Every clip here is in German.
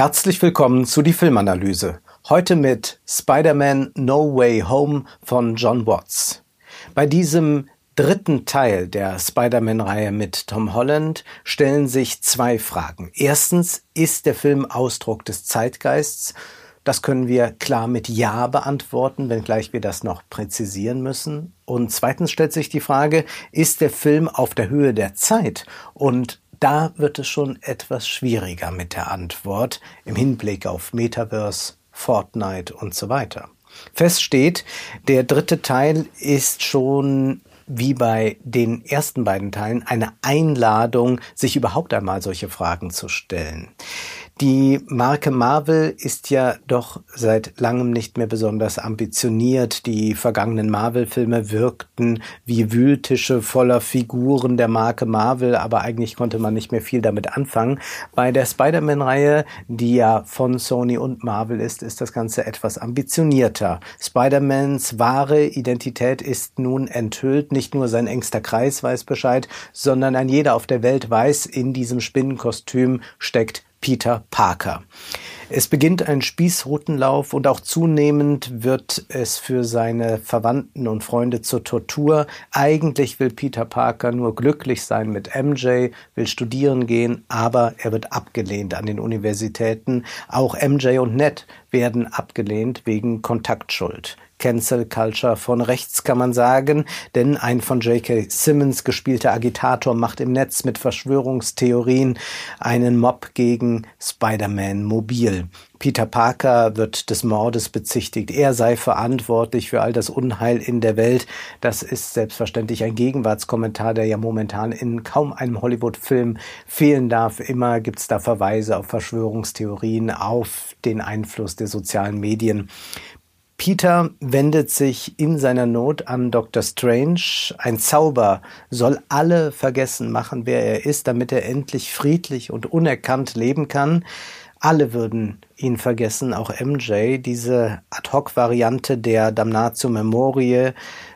Herzlich willkommen zu die Filmanalyse. Heute mit Spider-Man No Way Home von John Watts. Bei diesem dritten Teil der Spider-Man-Reihe mit Tom Holland stellen sich zwei Fragen. Erstens, ist der Film Ausdruck des Zeitgeists? Das können wir klar mit Ja beantworten, wenngleich wir das noch präzisieren müssen. Und zweitens stellt sich die Frage, ist der Film auf der Höhe der Zeit? Und da wird es schon etwas schwieriger mit der Antwort im Hinblick auf Metaverse, Fortnite und so weiter. Fest steht, der dritte Teil ist schon wie bei den ersten beiden Teilen eine Einladung, sich überhaupt einmal solche Fragen zu stellen. Die Marke Marvel ist ja doch seit langem nicht mehr besonders ambitioniert. Die vergangenen Marvel-Filme wirkten wie Wühltische voller Figuren der Marke Marvel, aber eigentlich konnte man nicht mehr viel damit anfangen. Bei der Spider-Man-Reihe, die ja von Sony und Marvel ist, ist das Ganze etwas ambitionierter. Spider-Mans wahre Identität ist nun enthüllt. Nicht nur sein engster Kreis weiß Bescheid, sondern ein jeder auf der Welt weiß, in diesem Spinnenkostüm steckt Peter Parker. Es beginnt ein Spießrutenlauf und auch zunehmend wird es für seine Verwandten und Freunde zur Tortur. Eigentlich will Peter Parker nur glücklich sein mit MJ, will studieren gehen, aber er wird abgelehnt an den Universitäten. Auch MJ und Ned werden abgelehnt wegen Kontaktschuld. Cancel Culture von rechts, kann man sagen, denn ein von J.K. Simmons gespielter Agitator macht im Netz mit Verschwörungstheorien einen Mob gegen Spider-Man mobil. Peter Parker wird des Mordes bezichtigt. Er sei verantwortlich für all das Unheil in der Welt. Das ist selbstverständlich ein Gegenwartskommentar, der ja momentan in kaum einem Hollywood-Film fehlen darf. Immer gibt's da Verweise auf Verschwörungstheorien, auf den Einfluss der sozialen Medien. Peter wendet sich in seiner Not an Dr. Strange. Ein Zauber soll alle vergessen machen, wer er ist, damit er endlich friedlich und unerkannt leben kann. Alle würden ihn vergessen, auch MJ. Diese Ad-Hoc-Variante der Damnatio Memoriae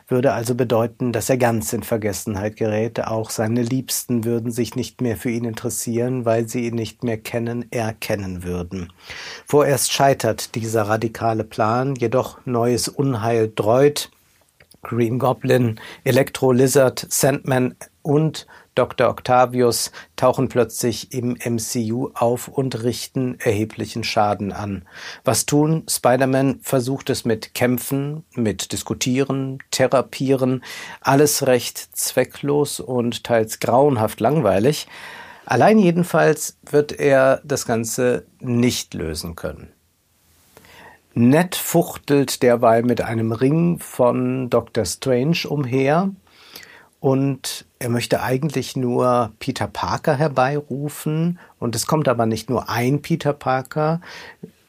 würde also bedeuten, dass er ganz in Vergessenheit gerät. Auch seine Liebsten würden sich nicht mehr für ihn interessieren, weil sie ihn nicht mehr kennen, erkennen würden. Vorerst scheitert dieser radikale Plan, jedoch neues Unheil dreut. Green Goblin, Electro Lizard, Sandman und Dr. Octavius tauchen plötzlich im MCU auf und richten erheblichen Schaden an. Was tun? Spider-Man versucht es mit Kämpfen, mit Diskutieren, Therapieren, alles recht zwecklos und teils grauenhaft langweilig. Allein jedenfalls wird er das Ganze nicht lösen können. Ned fuchtelt derweil mit einem Ring von Dr. Strange umher, und er möchte eigentlich nur Peter Parker herbeirufen und es kommt aber nicht nur ein Peter Parker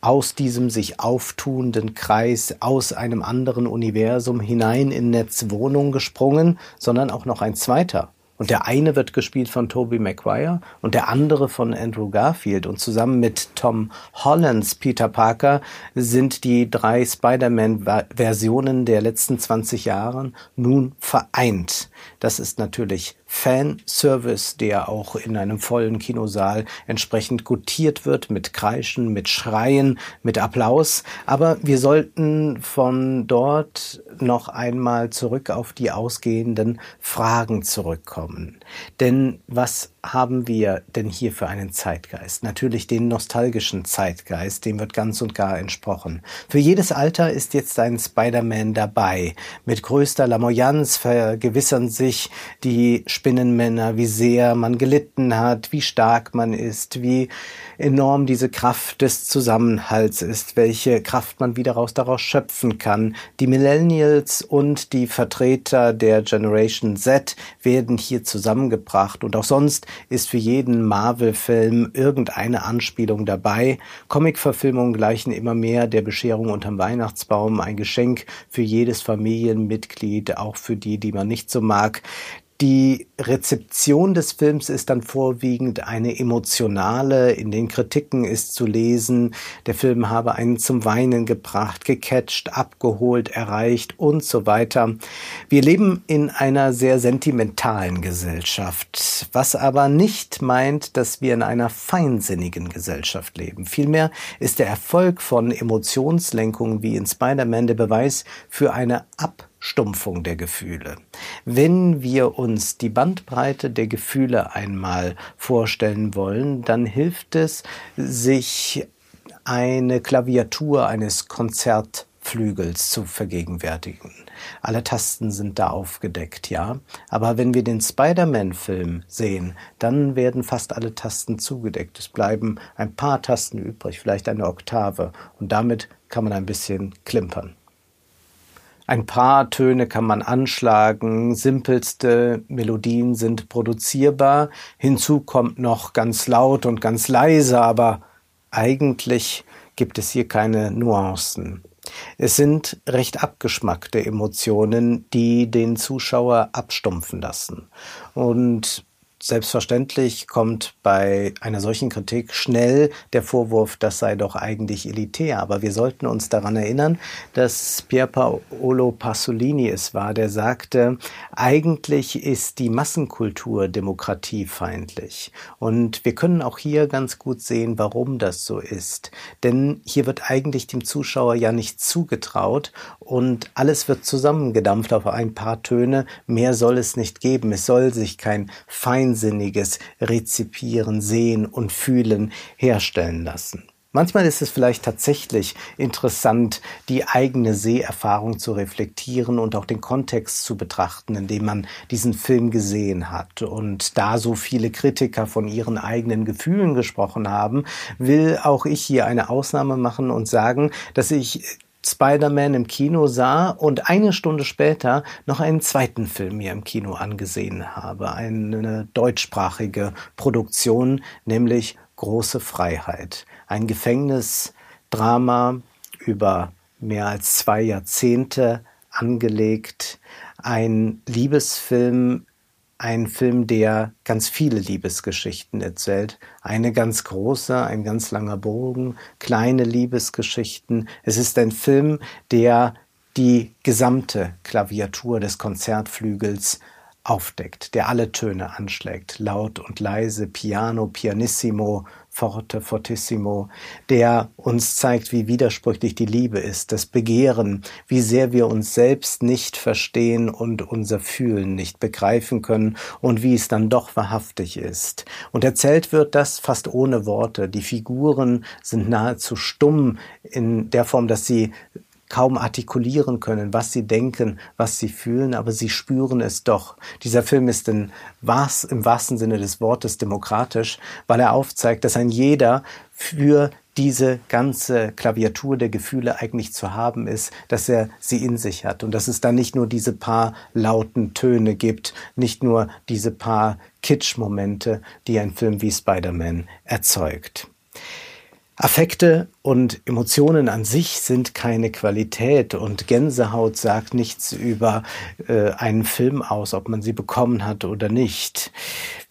aus diesem sich auftuenden Kreis aus einem anderen Universum hinein in Nets Wohnung gesprungen, sondern auch noch ein zweiter. Und der eine wird gespielt von Tobey Maguire und der andere von Andrew Garfield. Und zusammen mit Tom Hollands Peter Parker sind die drei Spider-Man-Versionen der letzten 20 Jahre nun vereint. Das ist natürlich Fanservice, der auch in einem vollen Kinosaal entsprechend gutiert wird mit Kreischen, mit Schreien, mit Applaus. Aber wir sollten von dort noch einmal zurück auf die ausgehenden Fragen zurückkommen. Denn was haben wir denn hier für einen Zeitgeist? Natürlich den nostalgischen Zeitgeist, dem wird ganz und gar entsprochen. Für jedes Alter ist jetzt ein Spider-Man dabei. Mit größter Lamoyanz vergewissern sich die Spinnenmänner, wie sehr man gelitten hat, wie stark man ist, wie enorm diese Kraft des Zusammenhalts ist, welche Kraft man wieder raus daraus schöpfen kann. Die Millennials und die Vertreter der Generation Z werden hier zusammengebracht und auch sonst ist für jeden Marvel-Film irgendeine Anspielung dabei. Comic-Verfilmungen gleichen immer mehr der Bescherung unterm Weihnachtsbaum, ein Geschenk für jedes Familienmitglied, auch für die, die man nicht so mag. Die Rezeption des Films ist dann vorwiegend eine emotionale. In den Kritiken ist zu lesen, der Film habe einen zum Weinen gebracht, gecatcht, abgeholt, erreicht und so weiter. Wir leben in einer sehr sentimentalen Gesellschaft, was aber nicht meint, dass wir in einer feinsinnigen Gesellschaft leben. Vielmehr ist der Erfolg von Emotionslenkungen wie in Spider-Man der Beweis für eine Ab Abstumpfung der Gefühle. Wenn wir uns die Bandbreite der Gefühle einmal vorstellen wollen, dann hilft es, sich eine Klaviatur eines Konzertflügels zu vergegenwärtigen. Alle Tasten sind da aufgedeckt, ja. Aber wenn wir den Spider-Man-Film sehen, dann werden fast alle Tasten zugedeckt. Es bleiben ein paar Tasten übrig, vielleicht eine Oktave. Und damit kann man ein bisschen klimpern. Ein paar Töne kann man anschlagen, simpelste Melodien sind produzierbar, hinzu kommt noch ganz laut und ganz leise, aber eigentlich gibt es hier keine Nuancen. Es sind recht abgeschmackte Emotionen, die den Zuschauer abstumpfen lassen. Und Selbstverständlich kommt bei einer solchen Kritik schnell der Vorwurf, das sei doch eigentlich elitär. Aber wir sollten uns daran erinnern, dass Pier Paolo Pasolini es war, der sagte, eigentlich ist die Massenkultur demokratiefeindlich. Und wir können auch hier ganz gut sehen, warum das so ist. Denn hier wird eigentlich dem Zuschauer ja nicht zugetraut und alles wird zusammengedampft auf ein paar Töne. Mehr soll es nicht geben. Es soll sich kein Feind feinsinniges Rezipieren, Sehen und Fühlen herstellen lassen. Manchmal ist es vielleicht tatsächlich interessant, die eigene Seherfahrung zu reflektieren und auch den Kontext zu betrachten, in dem man diesen Film gesehen hat. Und da so viele Kritiker von ihren eigenen Gefühlen gesprochen haben, will auch ich hier eine Ausnahme machen und sagen, dass ich Spider-Man im Kino sah und eine Stunde später noch einen zweiten Film mir im Kino angesehen habe. Eine deutschsprachige Produktion, nämlich Große Freiheit. Ein Gefängnisdrama über mehr als zwei Jahrzehnte angelegt. Ein Liebesfilm ein Film, der ganz viele Liebesgeschichten erzählt. Eine ganz große, ein ganz langer Bogen, kleine Liebesgeschichten. Es ist ein Film, der die gesamte Klaviatur des Konzertflügels aufdeckt, der alle Töne anschlägt, laut und leise, piano, pianissimo, forte, fortissimo, der uns zeigt, wie widersprüchlich die Liebe ist, das Begehren, wie sehr wir uns selbst nicht verstehen und unser Fühlen nicht begreifen können und wie es dann doch wahrhaftig ist. Und erzählt wird das fast ohne Worte. Die Figuren sind nahezu stumm in der Form, dass sie kaum artikulieren können, was sie denken, was sie fühlen, aber sie spüren es doch. Dieser Film ist in was, im wahrsten Sinne des Wortes demokratisch, weil er aufzeigt, dass ein jeder für diese ganze Klaviatur der Gefühle eigentlich zu haben ist, dass er sie in sich hat und dass es dann nicht nur diese paar lauten Töne gibt, nicht nur diese paar Kitsch-Momente, die ein Film wie Spider-Man erzeugt. Affekte und Emotionen an sich sind keine Qualität und Gänsehaut sagt nichts über äh, einen Film aus, ob man sie bekommen hat oder nicht.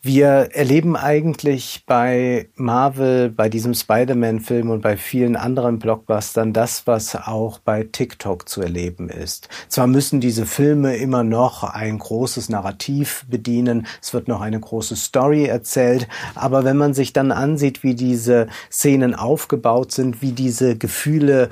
Wir erleben eigentlich bei Marvel, bei diesem Spider-Man-Film und bei vielen anderen Blockbustern das, was auch bei TikTok zu erleben ist. Zwar müssen diese Filme immer noch ein großes Narrativ bedienen, es wird noch eine große Story erzählt, aber wenn man sich dann ansieht, wie diese Szenen aufgebaut sind, wie diese Gefühle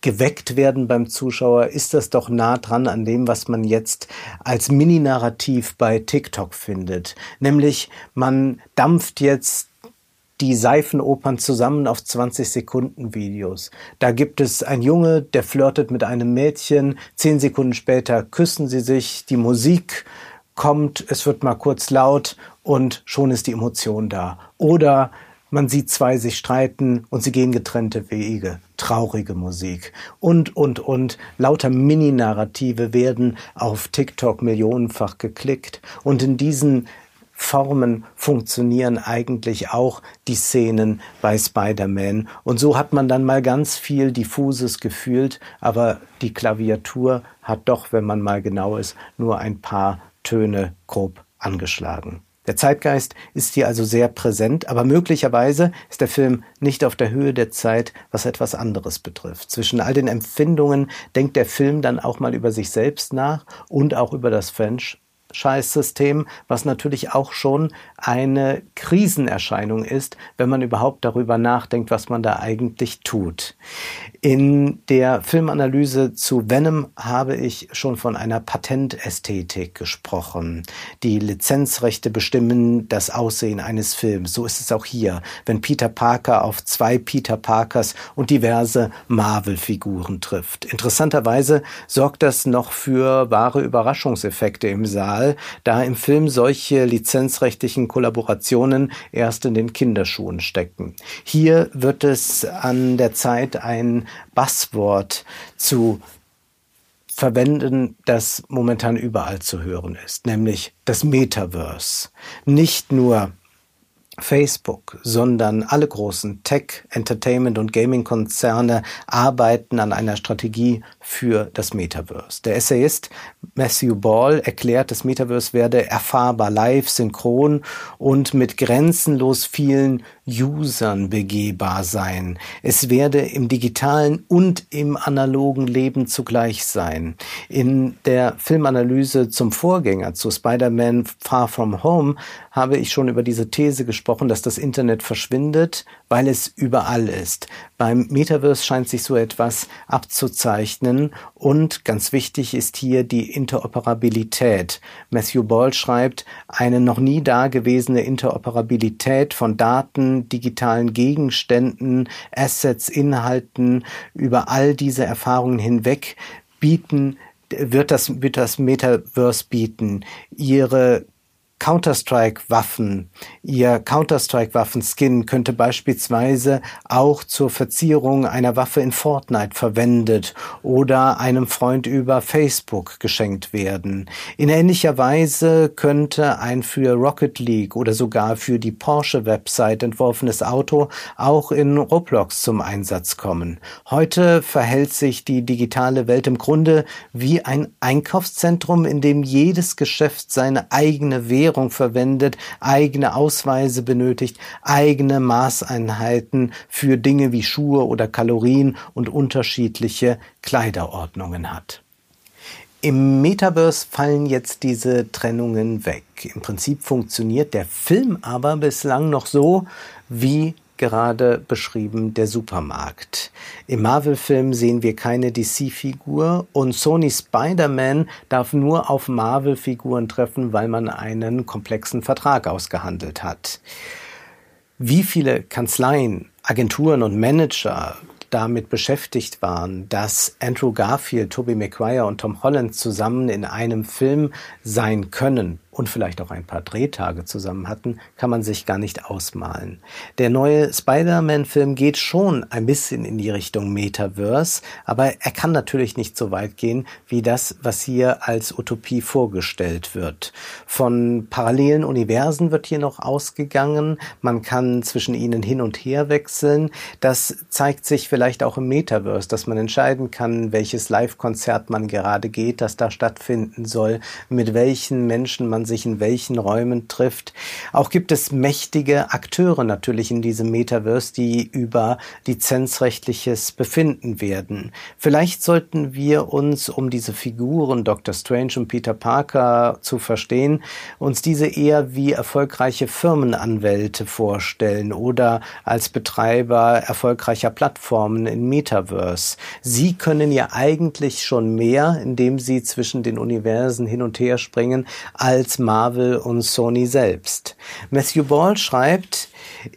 geweckt werden beim Zuschauer, ist das doch nah dran an dem, was man jetzt als Mini-Narrativ bei TikTok findet. Nämlich, man dampft jetzt die Seifenopern zusammen auf 20 Sekunden Videos. Da gibt es ein Junge, der flirtet mit einem Mädchen, zehn Sekunden später küssen sie sich, die Musik kommt, es wird mal kurz laut und schon ist die Emotion da. Oder man sieht zwei sich streiten und sie gehen getrennte Wege. Traurige Musik. Und, und, und. Lauter Mini-Narrative werden auf TikTok millionenfach geklickt. Und in diesen Formen funktionieren eigentlich auch die Szenen bei Spider-Man. Und so hat man dann mal ganz viel diffuses gefühlt, aber die Klaviatur hat doch, wenn man mal genau ist, nur ein paar Töne grob angeschlagen. Der Zeitgeist ist hier also sehr präsent, aber möglicherweise ist der Film nicht auf der Höhe der Zeit, was etwas anderes betrifft. Zwischen all den Empfindungen denkt der Film dann auch mal über sich selbst nach und auch über das French Scheißsystem, was natürlich auch schon eine Krisenerscheinung ist, wenn man überhaupt darüber nachdenkt, was man da eigentlich tut. In der Filmanalyse zu Venom habe ich schon von einer Patentästhetik gesprochen. Die Lizenzrechte bestimmen das Aussehen eines Films. So ist es auch hier, wenn Peter Parker auf zwei Peter Parkers und diverse Marvel-Figuren trifft. Interessanterweise sorgt das noch für wahre Überraschungseffekte im Saal Skandal, da im Film solche lizenzrechtlichen Kollaborationen erst in den Kinderschuhen stecken. Hier wird es an der Zeit, ein Basswort zu verwenden, das momentan überall zu hören ist, nämlich das Metaverse. Nicht nur Facebook, sondern alle großen Tech, Entertainment und Gaming-Konzerne arbeiten an einer Strategie für das Metaverse. Der Essayist Matthew Ball erklärt, das Metaverse werde erfahrbar live, synchron und mit grenzenlos vielen Usern begehbar sein. Es werde im digitalen und im analogen Leben zugleich sein. In der Filmanalyse zum Vorgänger zu Spider-Man Far From Home habe ich schon über diese These gesprochen, dass das Internet verschwindet, weil es überall ist. Beim Metaverse scheint sich so etwas abzuzeichnen und ganz wichtig ist hier die Interoperabilität. Matthew Ball schreibt, eine noch nie dagewesene Interoperabilität von Daten, digitalen Gegenständen, Assets, Inhalten über all diese Erfahrungen hinweg bieten wird das, wird das Metaverse bieten. Ihre Counter-Strike-Waffen. Ihr Counter-Strike-Waffen-Skin könnte beispielsweise auch zur Verzierung einer Waffe in Fortnite verwendet oder einem Freund über Facebook geschenkt werden. In ähnlicher Weise könnte ein für Rocket League oder sogar für die Porsche-Website entworfenes Auto auch in Roblox zum Einsatz kommen. Heute verhält sich die digitale Welt im Grunde wie ein Einkaufszentrum, in dem jedes Geschäft seine eigene Währung Währung verwendet, eigene Ausweise benötigt, eigene Maßeinheiten für Dinge wie Schuhe oder Kalorien und unterschiedliche Kleiderordnungen hat. Im Metaverse fallen jetzt diese Trennungen weg. Im Prinzip funktioniert der Film aber bislang noch so, wie gerade beschrieben, der Supermarkt. Im Marvel-Film sehen wir keine DC-Figur und Sony Spider-Man darf nur auf Marvel-Figuren treffen, weil man einen komplexen Vertrag ausgehandelt hat. Wie viele Kanzleien, Agenturen und Manager damit beschäftigt waren, dass Andrew Garfield, Tobey Maguire und Tom Holland zusammen in einem Film sein können, und vielleicht auch ein paar Drehtage zusammen hatten, kann man sich gar nicht ausmalen. Der neue Spider-Man-Film geht schon ein bisschen in die Richtung Metaverse, aber er kann natürlich nicht so weit gehen wie das, was hier als Utopie vorgestellt wird. Von parallelen Universen wird hier noch ausgegangen. Man kann zwischen ihnen hin und her wechseln. Das zeigt sich vielleicht auch im Metaverse, dass man entscheiden kann, welches Live-Konzert man gerade geht, das da stattfinden soll, mit welchen Menschen man sich in welchen Räumen trifft. Auch gibt es mächtige Akteure natürlich in diesem Metaverse, die über lizenzrechtliches befinden werden. Vielleicht sollten wir uns, um diese Figuren Dr. Strange und Peter Parker zu verstehen, uns diese eher wie erfolgreiche Firmenanwälte vorstellen oder als Betreiber erfolgreicher Plattformen in Metaverse. Sie können ja eigentlich schon mehr, indem sie zwischen den Universen hin und her springen, als Marvel und Sony selbst. Matthew Ball schreibt,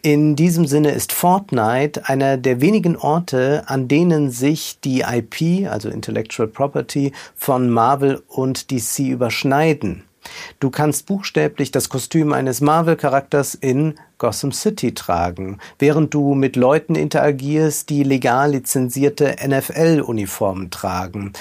in diesem Sinne ist Fortnite einer der wenigen Orte, an denen sich die IP, also Intellectual Property, von Marvel und DC überschneiden. Du kannst buchstäblich das Kostüm eines Marvel-Charakters in Gotham City tragen, während du mit Leuten interagierst, die legal lizenzierte NFL-Uniformen tragen.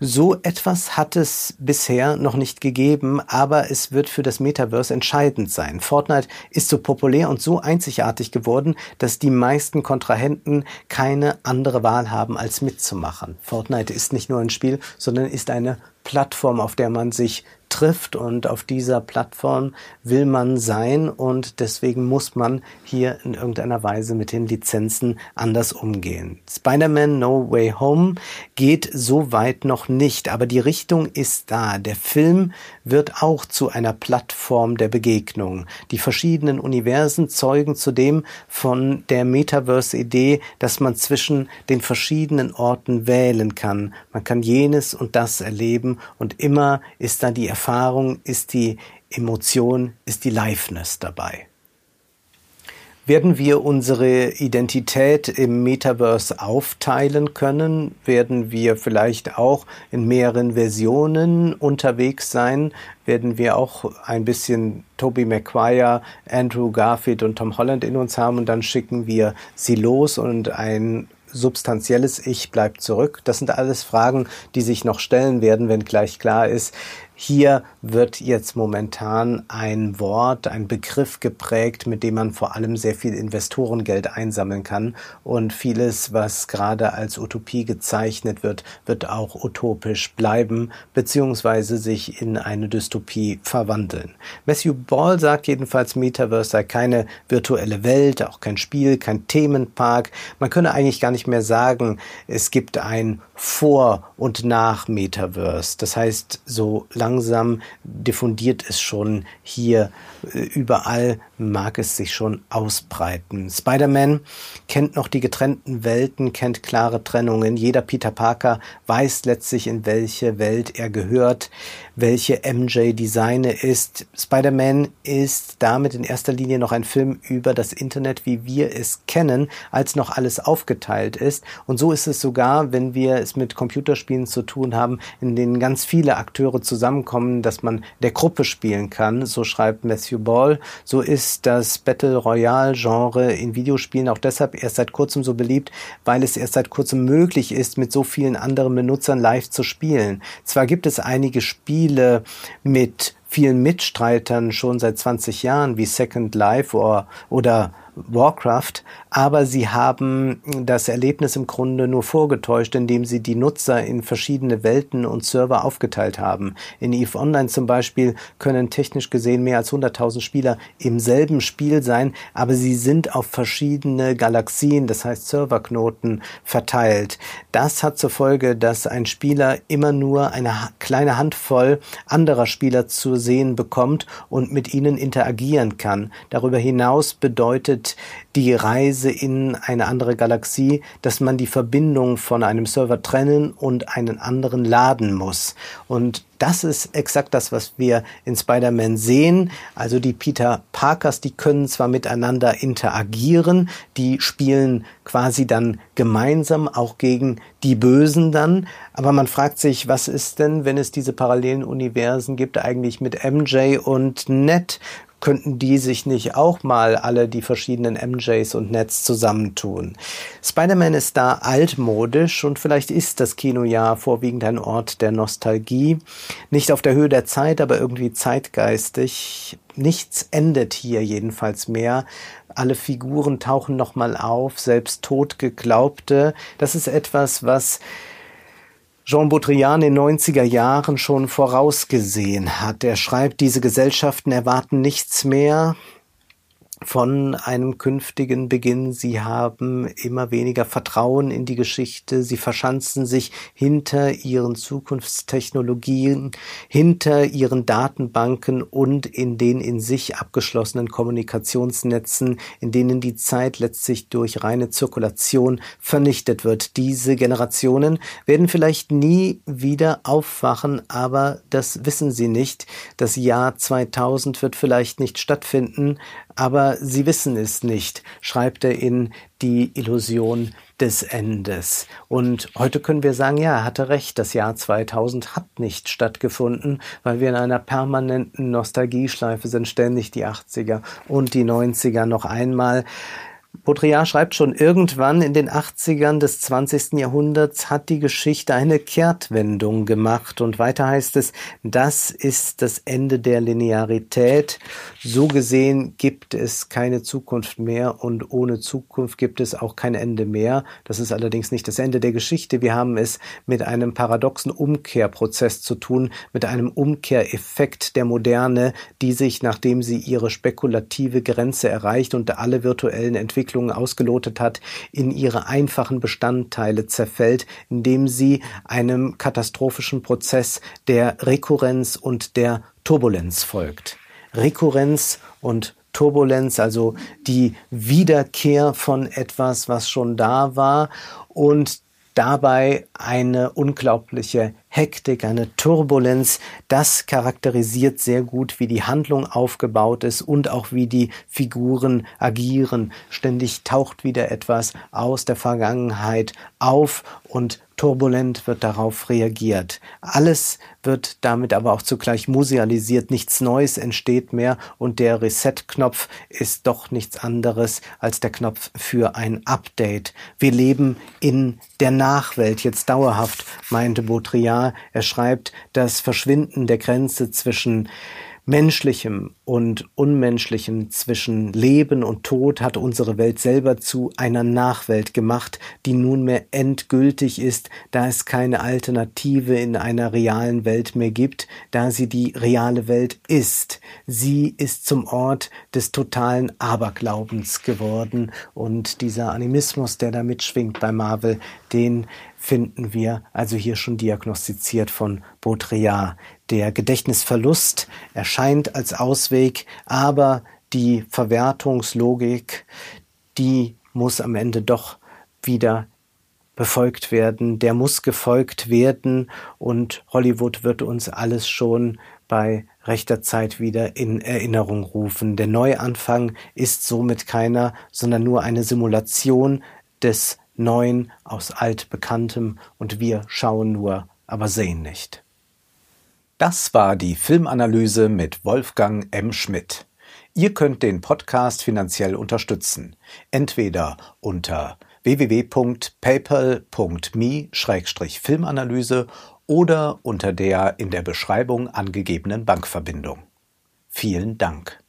So etwas hat es bisher noch nicht gegeben, aber es wird für das Metaverse entscheidend sein. Fortnite ist so populär und so einzigartig geworden, dass die meisten Kontrahenten keine andere Wahl haben, als mitzumachen. Fortnite ist nicht nur ein Spiel, sondern ist eine Plattform, auf der man sich trifft und auf dieser Plattform will man sein und deswegen muss man hier in irgendeiner Weise mit den Lizenzen anders umgehen. Spider-Man No Way Home geht so weit noch nicht, aber die Richtung ist da. Der Film wird auch zu einer Plattform der Begegnung. Die verschiedenen Universen zeugen zudem von der Metaverse-Idee, dass man zwischen den verschiedenen Orten wählen kann. Man kann jenes und das erleben und immer ist da die Erfahrung, ist die Emotion, ist die Liveness dabei. Werden wir unsere Identität im Metaverse aufteilen können? Werden wir vielleicht auch in mehreren Versionen unterwegs sein? Werden wir auch ein bisschen Toby Maguire, Andrew Garfield und Tom Holland in uns haben und dann schicken wir sie los und ein substanzielles Ich bleibt zurück? Das sind alles Fragen, die sich noch stellen werden, wenn gleich klar ist, hier wird jetzt momentan ein Wort, ein Begriff geprägt, mit dem man vor allem sehr viel Investorengeld einsammeln kann. Und vieles, was gerade als Utopie gezeichnet wird, wird auch utopisch bleiben, beziehungsweise sich in eine Dystopie verwandeln. Matthew Ball sagt jedenfalls, Metaverse sei keine virtuelle Welt, auch kein Spiel, kein Themenpark. Man könne eigentlich gar nicht mehr sagen, es gibt ein Vor- und Nach-Metaverse. Das heißt, so langsam diffundiert es schon hier äh, überall, mag es sich schon ausbreiten. Spider-Man kennt noch die getrennten Welten, kennt klare Trennungen. Jeder Peter Parker weiß letztlich, in welche Welt er gehört, welche MJ die ist. Spider-Man ist damit in erster Linie noch ein Film über das Internet, wie wir es kennen, als noch alles aufgeteilt ist. Und so ist es sogar, wenn wir es mit Computerspielen zu tun haben, in denen ganz viele Akteure zusammenkommen, dass man der Gruppe spielen kann. So schreibt Matthew Ball. So ist das Battle Royale Genre in Videospielen auch deshalb erst seit kurzem so beliebt, weil es erst seit kurzem möglich ist, mit so vielen anderen Benutzern live zu spielen. Zwar gibt es einige Spiele mit vielen Mitstreitern schon seit 20 Jahren wie Second Life oder, oder Warcraft, aber sie haben das Erlebnis im Grunde nur vorgetäuscht, indem sie die Nutzer in verschiedene Welten und Server aufgeteilt haben. In EVE Online zum Beispiel können technisch gesehen mehr als 100.000 Spieler im selben Spiel sein, aber sie sind auf verschiedene Galaxien, das heißt Serverknoten, verteilt. Das hat zur Folge, dass ein Spieler immer nur eine kleine Handvoll anderer Spieler zu sehen bekommt und mit ihnen interagieren kann. Darüber hinaus bedeutet die Reise in eine andere Galaxie, dass man die Verbindung von einem Server trennen und einen anderen laden muss. Und das ist exakt das, was wir in Spider-Man sehen. Also die Peter Parkers, die können zwar miteinander interagieren, die spielen quasi dann gemeinsam auch gegen die Bösen dann, aber man fragt sich, was ist denn, wenn es diese parallelen Universen gibt, eigentlich mit MJ und Ned? Könnten die sich nicht auch mal alle die verschiedenen MJs und Nets zusammentun? Spider-Man ist da altmodisch und vielleicht ist das Kinojahr vorwiegend ein Ort der Nostalgie. Nicht auf der Höhe der Zeit, aber irgendwie zeitgeistig. Nichts endet hier jedenfalls mehr. Alle Figuren tauchen nochmal auf, selbst totgeglaubte. Das ist etwas, was Jean Baudrillard in den 90er Jahren schon vorausgesehen hat. Er schreibt, diese Gesellschaften erwarten nichts mehr, von einem künftigen Beginn. Sie haben immer weniger Vertrauen in die Geschichte. Sie verschanzen sich hinter ihren Zukunftstechnologien, hinter ihren Datenbanken und in den in sich abgeschlossenen Kommunikationsnetzen, in denen die Zeit letztlich durch reine Zirkulation vernichtet wird. Diese Generationen werden vielleicht nie wieder aufwachen, aber das wissen sie nicht. Das Jahr 2000 wird vielleicht nicht stattfinden, aber sie wissen es nicht, schreibt er in Die Illusion des Endes. Und heute können wir sagen, ja, er hatte recht, das Jahr 2000 hat nicht stattgefunden, weil wir in einer permanenten Nostalgieschleife sind, ständig die 80er und die 90er noch einmal. Baudrillard schreibt schon, irgendwann in den 80ern des 20. Jahrhunderts hat die Geschichte eine Kehrtwendung gemacht. Und weiter heißt es, das ist das Ende der Linearität. So gesehen gibt es keine Zukunft mehr und ohne Zukunft gibt es auch kein Ende mehr. Das ist allerdings nicht das Ende der Geschichte. Wir haben es mit einem paradoxen Umkehrprozess zu tun, mit einem Umkehreffekt der Moderne, die sich, nachdem sie ihre spekulative Grenze erreicht und alle virtuellen Entwicklungen Entwicklungen ausgelotet hat, in ihre einfachen Bestandteile zerfällt, indem sie einem katastrophischen Prozess der Rekurrenz und der Turbulenz folgt. Rekurrenz und Turbulenz, also die Wiederkehr von etwas, was schon da war und dabei eine unglaubliche Hektik, eine Turbulenz. Das charakterisiert sehr gut, wie die Handlung aufgebaut ist und auch wie die Figuren agieren. Ständig taucht wieder etwas aus der Vergangenheit auf und turbulent wird darauf reagiert. Alles wird damit aber auch zugleich musealisiert, nichts Neues entsteht mehr und der Reset-Knopf ist doch nichts anderes als der Knopf für ein Update. Wir leben in der Nachwelt jetzt dauerhaft, meinte Baudrillard. Er schreibt, das Verschwinden der Grenze zwischen Menschlichem und Unmenschlichem zwischen Leben und Tod hat unsere Welt selber zu einer Nachwelt gemacht, die nunmehr endgültig ist, da es keine Alternative in einer realen Welt mehr gibt, da sie die reale Welt ist. Sie ist zum Ort des totalen Aberglaubens geworden und dieser Animismus, der da mitschwingt bei Marvel, den finden wir also hier schon diagnostiziert von Baudrillard. Der Gedächtnisverlust erscheint als Ausweg, aber die Verwertungslogik, die muss am Ende doch wieder befolgt werden, der muss gefolgt werden und Hollywood wird uns alles schon bei rechter Zeit wieder in Erinnerung rufen. Der Neuanfang ist somit keiner, sondern nur eine Simulation des Neuen aus Altbekanntem und wir schauen nur, aber sehen nicht. Das war die Filmanalyse mit Wolfgang M. Schmidt. Ihr könnt den Podcast finanziell unterstützen, entweder unter www.paypal.me-filmanalyse oder unter der in der Beschreibung angegebenen Bankverbindung. Vielen Dank.